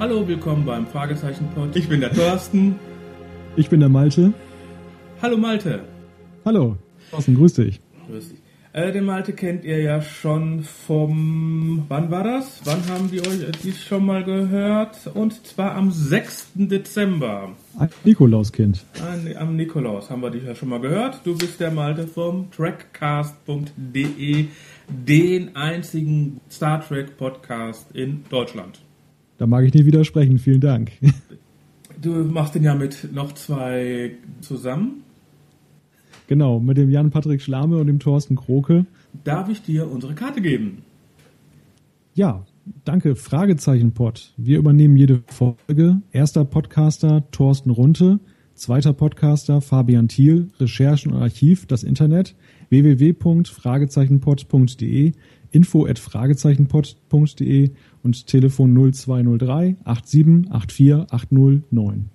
Hallo, willkommen beim Fragezeichen-Pod. Ich bin der Thorsten. Ich bin der Malte. Hallo Malte. Hallo, Thorsten, grüß dich. Grüß dich. Äh, den Malte kennt ihr ja schon vom, wann war das? Wann haben die euch die schon mal gehört? Und zwar am 6. Dezember. Ein Nikolauskind. An, am Nikolaus haben wir dich ja schon mal gehört. Du bist der Malte vom trackcast.de, den einzigen Star Trek Podcast in Deutschland. Da mag ich nicht widersprechen, vielen Dank. Du machst den ja mit noch zwei zusammen. Genau, mit dem Jan-Patrick Schlame und dem Thorsten Kroke. Darf ich dir unsere Karte geben? Ja, danke. Fragezeichen-Pod. Wir übernehmen jede Folge. Erster Podcaster Thorsten Runte. Zweiter Podcaster Fabian Thiel. Recherchen und Archiv, das Internet. www.fragezeichenpod.de info at fragezeichenpod.de und Telefon 0203 87 84 809.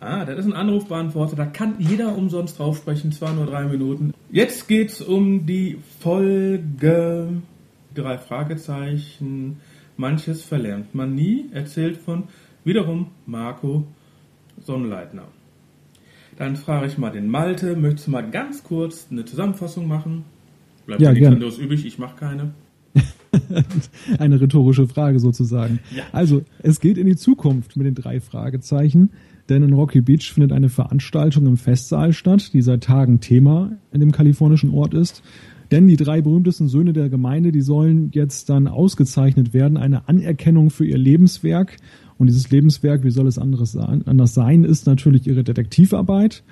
Ah, das ist ein Anrufbeantworter, da kann jeder umsonst drauf sprechen, zwar nur drei Minuten. Jetzt geht's um die Folge drei Fragezeichen. Manches verlernt man nie, erzählt von wiederum Marco Sonnenleitner. Dann frage ich mal den Malte, möchtest du mal ganz kurz eine Zusammenfassung machen? Bleibt ja, nichts anderes übrig, ich mache keine. eine rhetorische Frage sozusagen. Ja. Also, es geht in die Zukunft mit den drei Fragezeichen. Denn in Rocky Beach findet eine Veranstaltung im Festsaal statt, die seit Tagen Thema in dem kalifornischen Ort ist. Denn die drei berühmtesten Söhne der Gemeinde, die sollen jetzt dann ausgezeichnet werden, eine Anerkennung für ihr Lebenswerk. Und dieses Lebenswerk, wie soll es anderes sein, anders sein, ist natürlich ihre Detektivarbeit.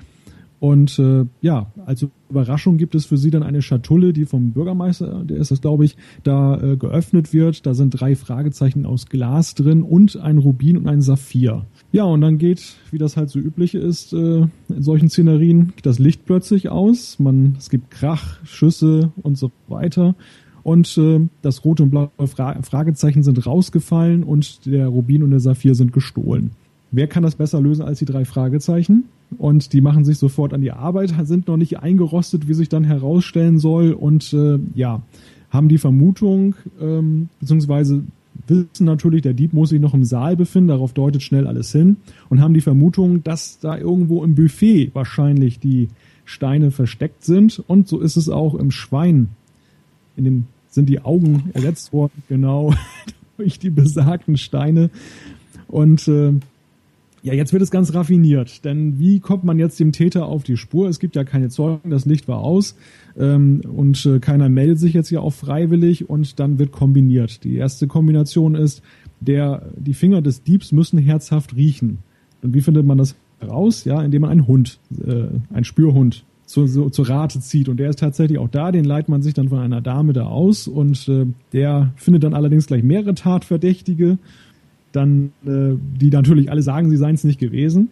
Und äh, ja, als Überraschung gibt es für sie dann eine Schatulle, die vom Bürgermeister, der ist das glaube ich, da äh, geöffnet wird. Da sind drei Fragezeichen aus Glas drin und ein Rubin und ein Saphir. Ja, und dann geht, wie das halt so üblich ist, äh, in solchen Szenerien, das Licht plötzlich aus. Man, es gibt Krach, Schüsse und so weiter. Und äh, das rote und blaue Fra Fragezeichen sind rausgefallen und der Rubin und der Saphir sind gestohlen. Wer kann das besser lösen als die drei Fragezeichen? Und die machen sich sofort an die Arbeit, sind noch nicht eingerostet, wie sich dann herausstellen soll. Und äh, ja, haben die Vermutung, ähm, beziehungsweise wissen natürlich, der Dieb muss sich noch im Saal befinden, darauf deutet schnell alles hin. Und haben die Vermutung, dass da irgendwo im Buffet wahrscheinlich die Steine versteckt sind. Und so ist es auch im Schwein. In dem sind die Augen ersetzt worden, genau durch die besagten Steine. Und äh, ja, jetzt wird es ganz raffiniert, denn wie kommt man jetzt dem Täter auf die Spur? Es gibt ja keine Zeugen, das Licht war aus ähm, und äh, keiner meldet sich jetzt hier auch freiwillig und dann wird kombiniert. Die erste Kombination ist, der, die Finger des Diebs müssen herzhaft riechen. Und wie findet man das heraus? Ja, indem man einen Hund, äh, einen Spürhund zu, so, zur Rate zieht. Und der ist tatsächlich auch da, den leitet man sich dann von einer Dame da aus und äh, der findet dann allerdings gleich mehrere Tatverdächtige dann, äh, die natürlich alle sagen, sie seien es nicht gewesen.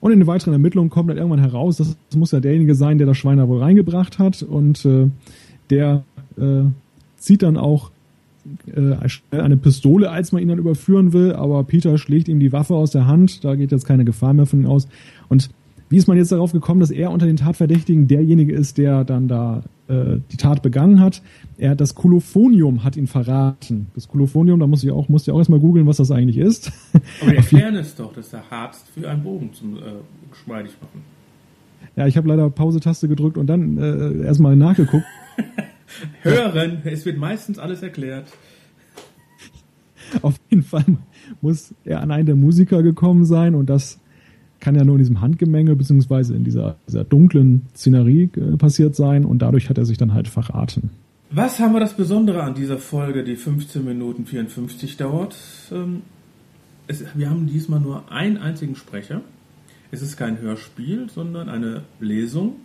Und in den weiteren Ermittlungen kommt dann irgendwann heraus, das muss ja derjenige sein, der das Schwein da wohl reingebracht hat. Und äh, der äh, zieht dann auch äh, eine Pistole, als man ihn dann überführen will, aber Peter schlägt ihm die Waffe aus der Hand, da geht jetzt keine Gefahr mehr von ihm aus. Und wie ist man jetzt darauf gekommen, dass er unter den Tatverdächtigen derjenige ist, der dann da äh, die Tat begangen hat? Er das Kolophonium hat ihn verraten. Das Kolophonium, da muss ich auch, musst du auch erstmal googeln, was das eigentlich ist. Aber erklären es doch, dass der Harz für einen Bogen zum äh, geschmeidig machen. Ja, ich habe leider Pause-Taste gedrückt und dann äh, erstmal nachgeguckt. Hören, es wird meistens alles erklärt. Auf jeden Fall muss er an einen der Musiker gekommen sein und das kann ja nur in diesem Handgemenge beziehungsweise in dieser, dieser dunklen Szenerie äh, passiert sein und dadurch hat er sich dann halt verraten. Was haben wir das Besondere an dieser Folge, die 15 Minuten 54 dauert? Ähm, es, wir haben diesmal nur einen einzigen Sprecher. Es ist kein Hörspiel, sondern eine Lesung.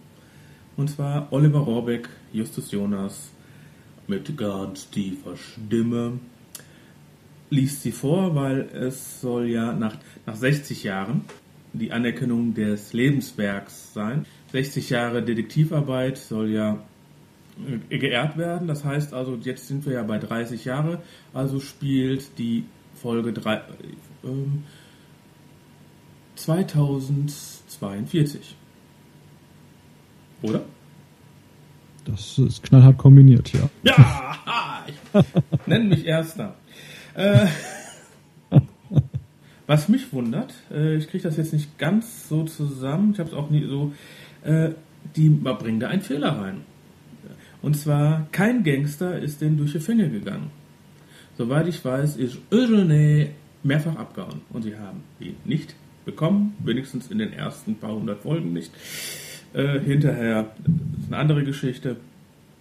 Und zwar Oliver Rohrbeck, Justus Jonas mit ganz tiefer Stimme liest sie vor, weil es soll ja nach, nach 60 Jahren die Anerkennung des Lebenswerks sein. 60 Jahre Detektivarbeit soll ja äh, geehrt werden. Das heißt also, jetzt sind wir ja bei 30 Jahre, also spielt die Folge 3, äh, 2042. Oder? Das ist knallhart kombiniert, ja. Ja! Ich nenne mich Erster. Äh, Was mich wundert, äh, ich kriege das jetzt nicht ganz so zusammen, ich habe es auch nie so, äh, die bringen da einen Fehler rein. Und zwar, kein Gangster ist denn durch die Finger gegangen. Soweit ich weiß, ist Eugene mehrfach abgehauen und sie haben ihn nicht bekommen, wenigstens in den ersten paar hundert Folgen nicht. Äh, hinterher ist eine andere Geschichte.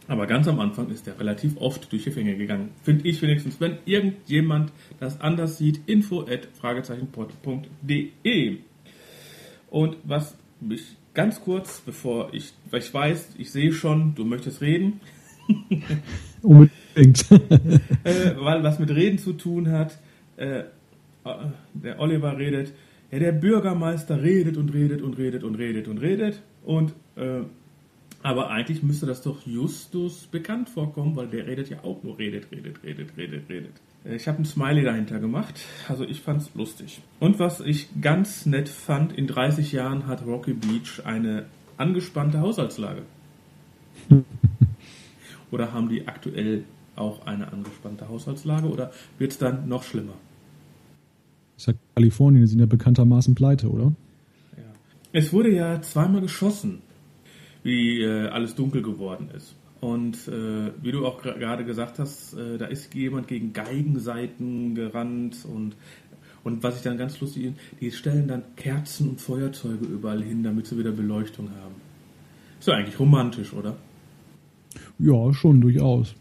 Aber ganz am Anfang ist er relativ oft durch die Finger gegangen. Finde ich wenigstens. Wenn irgendjemand das anders sieht, info at fragezeichenpod.de. Und was mich ganz kurz, bevor ich, weil ich weiß, ich sehe schon, du möchtest reden. Unbedingt. äh, weil was mit Reden zu tun hat, äh, der Oliver redet, ja, der Bürgermeister redet und redet und redet und redet und redet und äh, aber eigentlich müsste das doch Justus bekannt vorkommen, weil der redet ja auch nur redet, redet, redet, redet, redet. Äh, ich habe ein Smiley dahinter gemacht, also ich fand's lustig. Und was ich ganz nett fand, in 30 Jahren hat Rocky Beach eine angespannte Haushaltslage. oder haben die aktuell auch eine angespannte Haushaltslage oder wird es dann noch schlimmer? Ich sag, Kalifornien, sind ja bekanntermaßen pleite, oder? Ja. Es wurde ja zweimal geschossen, wie äh, alles dunkel geworden ist. Und äh, wie du auch gerade gesagt hast, äh, da ist jemand gegen Geigenseiten gerannt und und was ich dann ganz lustig finde, die stellen dann Kerzen und Feuerzeuge überall hin, damit sie wieder Beleuchtung haben. Ist ja eigentlich romantisch, oder? Ja, schon durchaus.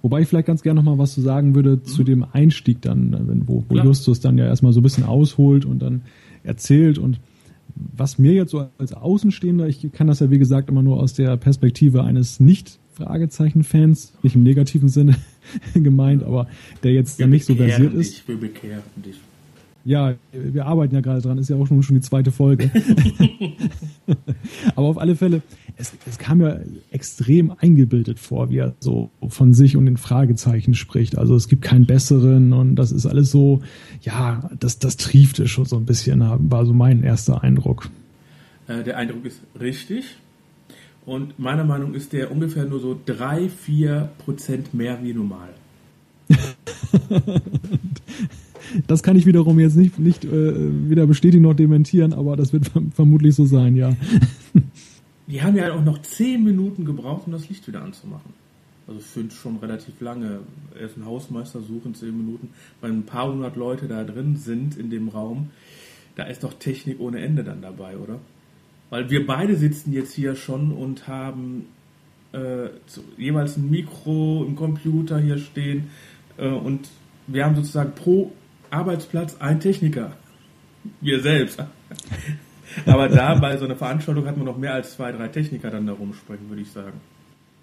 Wobei ich vielleicht ganz gerne noch mal was zu sagen würde mhm. zu dem Einstieg dann, wenn, wo, wo Justus dann ja erstmal so ein bisschen ausholt und dann erzählt und was mir jetzt so als Außenstehender, ich kann das ja wie gesagt immer nur aus der Perspektive eines nicht Fragezeichen-Fans, nicht im negativen Sinne gemeint, aber der jetzt dann nicht so versiert dich, ist. Wir bekehren dich. Ja, wir arbeiten ja gerade dran, ist ja auch schon, schon die zweite Folge. Aber auf alle Fälle, es, es kam ja extrem eingebildet vor, wie er so von sich und den Fragezeichen spricht. Also es gibt keinen besseren und das ist alles so, ja, das, das triefte schon so ein bisschen, war so mein erster Eindruck. Äh, der Eindruck ist richtig. Und meiner Meinung ist der ungefähr nur so drei, vier Prozent mehr wie normal. Das kann ich wiederum jetzt nicht, nicht äh, weder bestätigen noch dementieren, aber das wird vermutlich so sein, ja. Die haben ja auch noch zehn Minuten gebraucht, um das Licht wieder anzumachen. Also finde schon relativ lange. Erst ein Hausmeister suchen zehn Minuten, weil ein paar hundert Leute da drin sind in dem Raum. Da ist doch Technik ohne Ende dann dabei, oder? Weil wir beide sitzen jetzt hier schon und haben äh, jeweils ein Mikro, ein Computer hier stehen äh, und wir haben sozusagen pro Arbeitsplatz ein Techniker. Wir selbst. Aber da bei so einer Veranstaltung hat man noch mehr als zwei, drei Techniker dann da rumsprechen, würde ich sagen.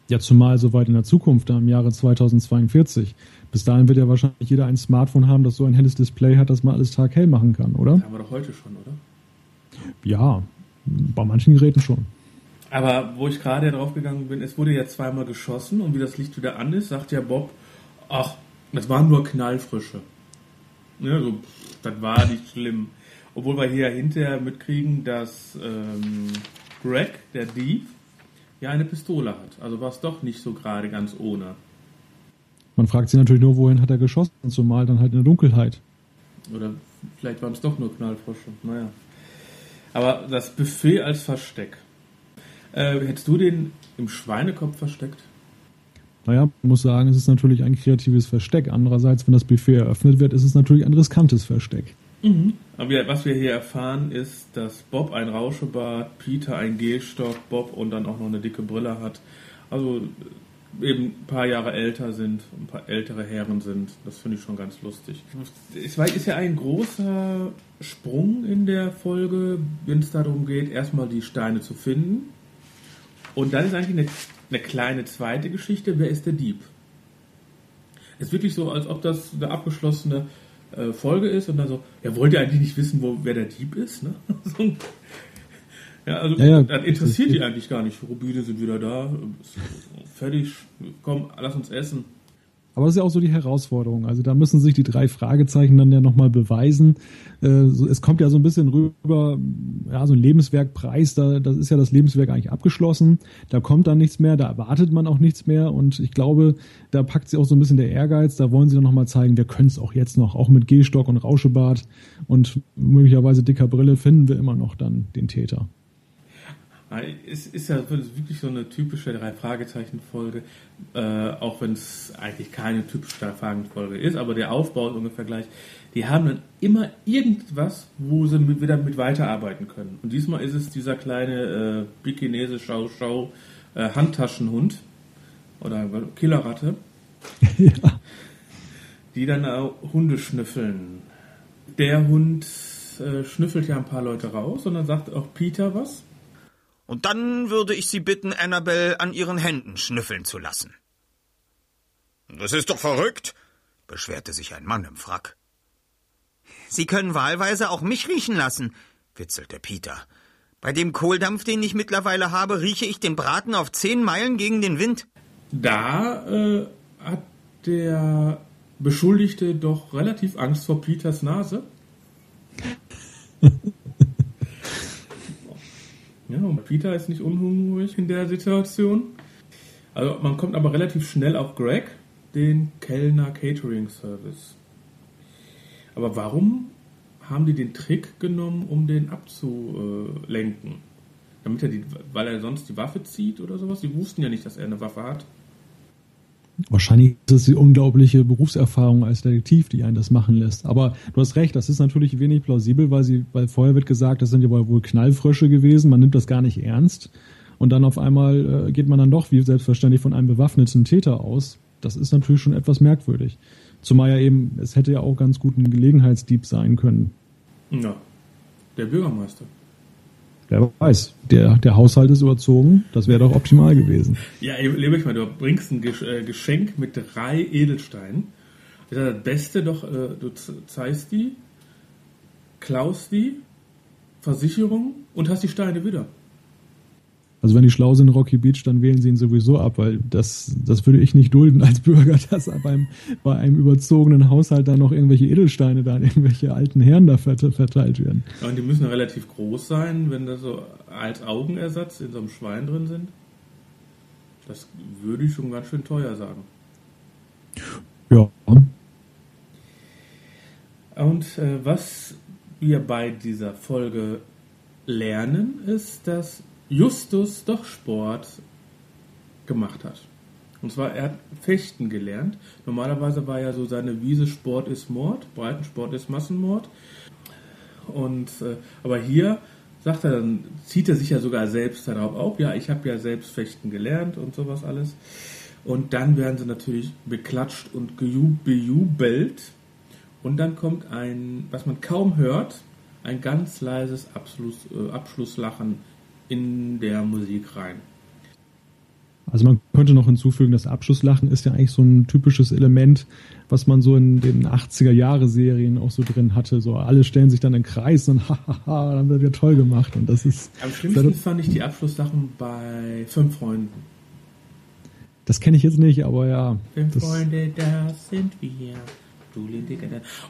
Ja, zumal so weit in der Zukunft, da im Jahre 2042. Bis dahin wird ja wahrscheinlich jeder ein Smartphone haben, das so ein helles Display hat, dass man alles taghell machen kann, oder? Das haben wir doch heute schon, oder? Ja, bei manchen Geräten schon. Aber wo ich gerade drauf gegangen bin, es wurde ja zweimal geschossen und wie das Licht wieder an ist, sagt ja Bob, ach, das waren nur Knallfrische. Ne, so, das war nicht schlimm. Obwohl wir hier hinterher mitkriegen, dass ähm, Greg, der Dieb, ja eine Pistole hat. Also war es doch nicht so gerade ganz ohne. Man fragt sich natürlich nur, wohin hat er geschossen, zumal dann halt in der Dunkelheit. Oder vielleicht waren es doch nur Knallfrosche. Naja. Aber das Buffet als Versteck. Äh, hättest du den im Schweinekopf versteckt? Naja, muss sagen, es ist natürlich ein kreatives Versteck. Andererseits, wenn das Buffet eröffnet wird, ist es natürlich ein riskantes Versteck. Mhm. Aber was wir hier erfahren, ist, dass Bob ein Rauschebart, Peter ein Gehstock, Bob und dann auch noch eine dicke Brille hat. Also eben ein paar Jahre älter sind, ein paar ältere Herren sind. Das finde ich schon ganz lustig. Es ist ja ein großer Sprung in der Folge, wenn es darum geht, erstmal die Steine zu finden. Und dann ist eigentlich eine eine kleine zweite Geschichte, wer ist der Dieb? Es ist wirklich so, als ob das eine abgeschlossene äh, Folge ist und dann so, ja, wollt ihr eigentlich nicht wissen, wo, wer der Dieb ist? Ne? ja, also ja, ja. das interessiert die eigentlich gar nicht. Rubine sind wieder da, fertig, komm, lass uns essen. Aber das ist ja auch so die Herausforderung. Also da müssen sich die drei Fragezeichen dann ja nochmal beweisen. Äh, es kommt ja so ein bisschen rüber, ja, so ein Lebenswerkpreis, da, das ist ja das Lebenswerk eigentlich abgeschlossen. Da kommt dann nichts mehr, da erwartet man auch nichts mehr. Und ich glaube, da packt sie auch so ein bisschen der Ehrgeiz. Da wollen sie dann nochmal zeigen, wir können es auch jetzt noch, auch mit Gehstock und Rauschebart und möglicherweise dicker Brille finden wir immer noch dann den Täter. Es ist ja wirklich so eine typische Drei-Fragezeichen-Folge, äh, auch wenn es eigentlich keine typische Drei-Fragen-Folge ist, aber der Aufbau ist ungefähr gleich. Die haben dann immer irgendwas, wo sie mit, wieder mit weiterarbeiten können. Und diesmal ist es dieser kleine äh, Bikinese Schau-Schau äh, Handtaschenhund oder Killerratte, ja. die dann auch Hunde schnüffeln. Der Hund äh, schnüffelt ja ein paar Leute raus und dann sagt auch Peter was. Und dann würde ich Sie bitten, Annabelle an Ihren Händen schnüffeln zu lassen. Das ist doch verrückt, beschwerte sich ein Mann im Frack. Sie können wahlweise auch mich riechen lassen, witzelte Peter. Bei dem Kohldampf, den ich mittlerweile habe, rieche ich den Braten auf zehn Meilen gegen den Wind. Da äh, hat der Beschuldigte doch relativ Angst vor Peters Nase. Ja, und Peter ist nicht unhungrig in der Situation. Also man kommt aber relativ schnell auf Greg, den Kellner Catering Service. Aber warum haben die den Trick genommen, um den abzulenken? Damit er die, weil er sonst die Waffe zieht oder sowas? Die wussten ja nicht, dass er eine Waffe hat. Wahrscheinlich ist es die unglaubliche Berufserfahrung als Detektiv, die einen das machen lässt. Aber du hast recht, das ist natürlich wenig plausibel, weil sie, weil vorher wird gesagt, das sind ja wohl Knallfrösche gewesen, man nimmt das gar nicht ernst. Und dann auf einmal äh, geht man dann doch wie selbstverständlich von einem bewaffneten Täter aus. Das ist natürlich schon etwas merkwürdig. Zumal ja eben, es hätte ja auch ganz gut ein Gelegenheitsdieb sein können. Ja, der Bürgermeister. Wer weiß, der, der Haushalt ist überzogen, das wäre doch optimal gewesen. Ja, lebe ich mal, du bringst ein äh, Geschenk mit drei Edelsteinen. Das das Beste doch, äh, du zeigst die, klaust die, Versicherung und hast die Steine wieder. Also wenn die schlau sind in Rocky Beach, dann wählen sie ihn sowieso ab, weil das, das würde ich nicht dulden als Bürger, dass beim, bei einem überzogenen Haushalt dann noch irgendwelche Edelsteine da an irgendwelche alten Herren da verteilt werden. Ja, und die müssen relativ groß sein, wenn da so als Augenersatz in so einem Schwein drin sind. Das würde ich schon ganz schön teuer sagen. Ja. Und äh, was wir bei dieser Folge lernen, ist, dass Justus doch Sport gemacht hat. Und zwar, er hat Fechten gelernt. Normalerweise war ja so seine Wiese Sport ist Mord, Breitensport ist Massenmord. Und, äh, aber hier sagt er, dann zieht er sich ja sogar selbst darauf auf. Ja, ich habe ja selbst Fechten gelernt und sowas alles. Und dann werden sie natürlich beklatscht und bejubelt. Und dann kommt ein, was man kaum hört, ein ganz leises Abschluss, äh, Abschlusslachen in der Musik rein. Also man könnte noch hinzufügen, das Abschlusslachen ist ja eigentlich so ein typisches Element, was man so in den 80er Jahre Serien auch so drin hatte. So alle stellen sich dann in Kreis und hahaha, dann wird ja toll gemacht und das ist. Am schlimmsten fand ich die Abschlusslachen bei Fünf Freunden. Das kenne ich jetzt nicht, aber ja. Fünf Freunde, da sind wir.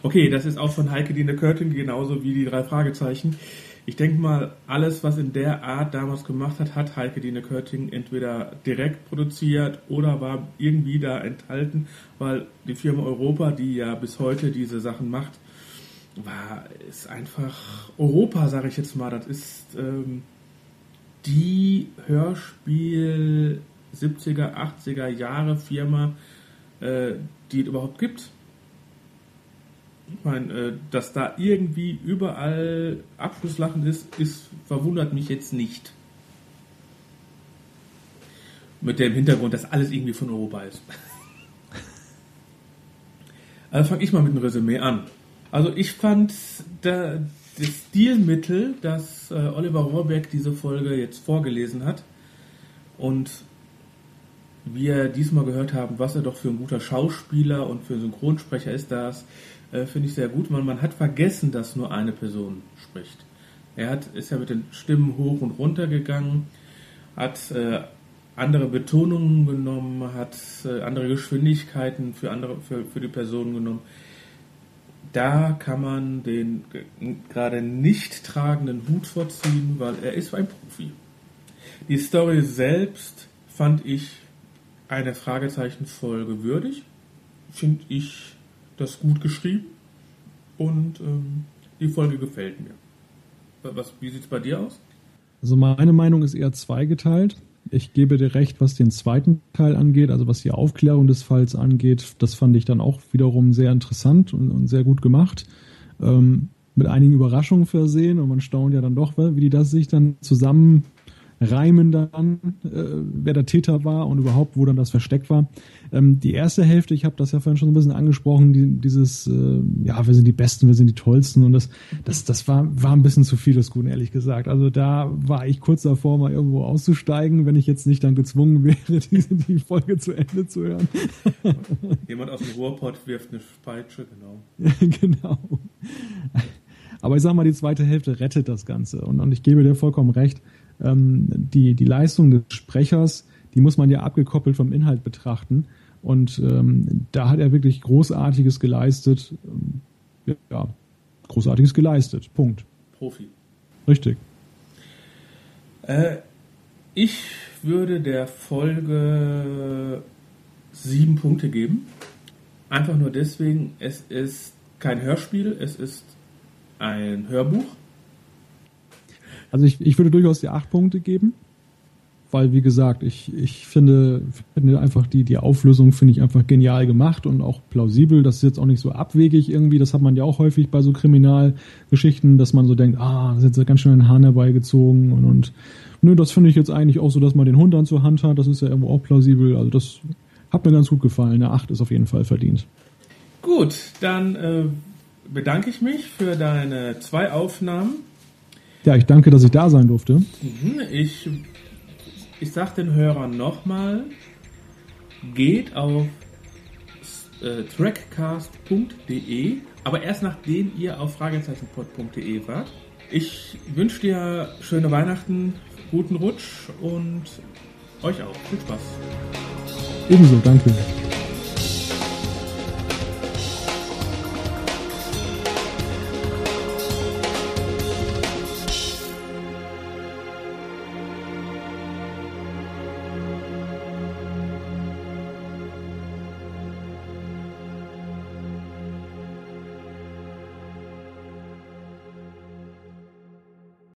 Okay, das ist auch von Heike Dine Körting, genauso wie die drei Fragezeichen. Ich denke mal, alles, was in der Art damals gemacht hat, hat Heike Dine Körting entweder direkt produziert oder war irgendwie da enthalten, weil die Firma Europa, die ja bis heute diese Sachen macht, war, ist einfach Europa, sage ich jetzt mal. Das ist ähm, die Hörspiel 70er, 80er Jahre Firma, äh, die es überhaupt gibt. Ich meine, äh, dass da irgendwie überall Abschlusslachen ist, ist, verwundert mich jetzt nicht. Mit dem Hintergrund, dass alles irgendwie von Europa ist. Also fange ich mal mit dem Resümee an. Also ich fand da, das Stilmittel, das äh, Oliver Rohrbeck diese Folge jetzt vorgelesen hat und wir diesmal gehört haben, was er doch für ein guter Schauspieler und für Synchronsprecher ist, das äh, finde ich sehr gut, weil man hat vergessen, dass nur eine Person spricht. Er hat, ist ja mit den Stimmen hoch und runter gegangen, hat äh, andere Betonungen genommen, hat äh, andere Geschwindigkeiten für andere für, für die Personen genommen. Da kann man den gerade nicht tragenden Hut vorziehen, weil er ist ein Profi. Die Story selbst fand ich eine Fragezeichenfolge würdig. Finde ich das gut geschrieben und ähm, die Folge gefällt mir. Was, wie sieht es bei dir aus? Also meine Meinung ist eher zweigeteilt. Ich gebe dir recht, was den zweiten Teil angeht, also was die Aufklärung des Falls angeht. Das fand ich dann auch wiederum sehr interessant und, und sehr gut gemacht. Ähm, mit einigen Überraschungen versehen und man staunt ja dann doch, wie die das sich dann zusammen reimen dann, äh, wer der Täter war und überhaupt, wo dann das versteckt war. Ähm, die erste Hälfte, ich habe das ja vorhin schon ein bisschen angesprochen, die, dieses, äh, ja, wir sind die Besten, wir sind die Tollsten und das, das, das war, war ein bisschen zu viel des Guten, ehrlich gesagt. Also da war ich kurz davor, mal irgendwo auszusteigen, wenn ich jetzt nicht dann gezwungen wäre, diese, die Folge zu Ende zu hören. Jemand aus dem Ruhrpott wirft eine Peitsche, genau. genau. Aber ich sag mal, die zweite Hälfte rettet das Ganze. Und, und ich gebe dir vollkommen recht ähm, die, die Leistung des Sprechers, die muss man ja abgekoppelt vom Inhalt betrachten. Und ähm, da hat er wirklich Großartiges geleistet. Ähm, ja, Großartiges geleistet. Punkt. Profi. Richtig. Äh, ich würde der Folge sieben Punkte geben. Einfach nur deswegen, es ist kein Hörspiel, es ist ein Hörbuch. Also ich, ich würde durchaus die acht Punkte geben, weil wie gesagt, ich, ich finde, finde einfach die, die Auflösung finde ich einfach genial gemacht und auch plausibel. Das ist jetzt auch nicht so abwegig irgendwie. Das hat man ja auch häufig bei so Kriminalgeschichten, dass man so denkt, ah, das ist jetzt ganz schön ein Hahn herbeigezogen und, und nö, das finde ich jetzt eigentlich auch so, dass man den Hund dann zur Hand hat. Das ist ja irgendwo auch plausibel. Also das hat mir ganz gut gefallen. Eine acht ist auf jeden Fall verdient. Gut, dann äh, bedanke ich mich für deine zwei Aufnahmen ja, ich danke, dass ich da sein durfte. Mhm, ich, ich sag den Hörern nochmal, geht auf äh, trackcast.de, aber erst nachdem ihr auf fragezeichenpod.de wart. Ich wünsche dir schöne Weihnachten, guten Rutsch und euch auch. Viel Spaß. Ebenso, danke.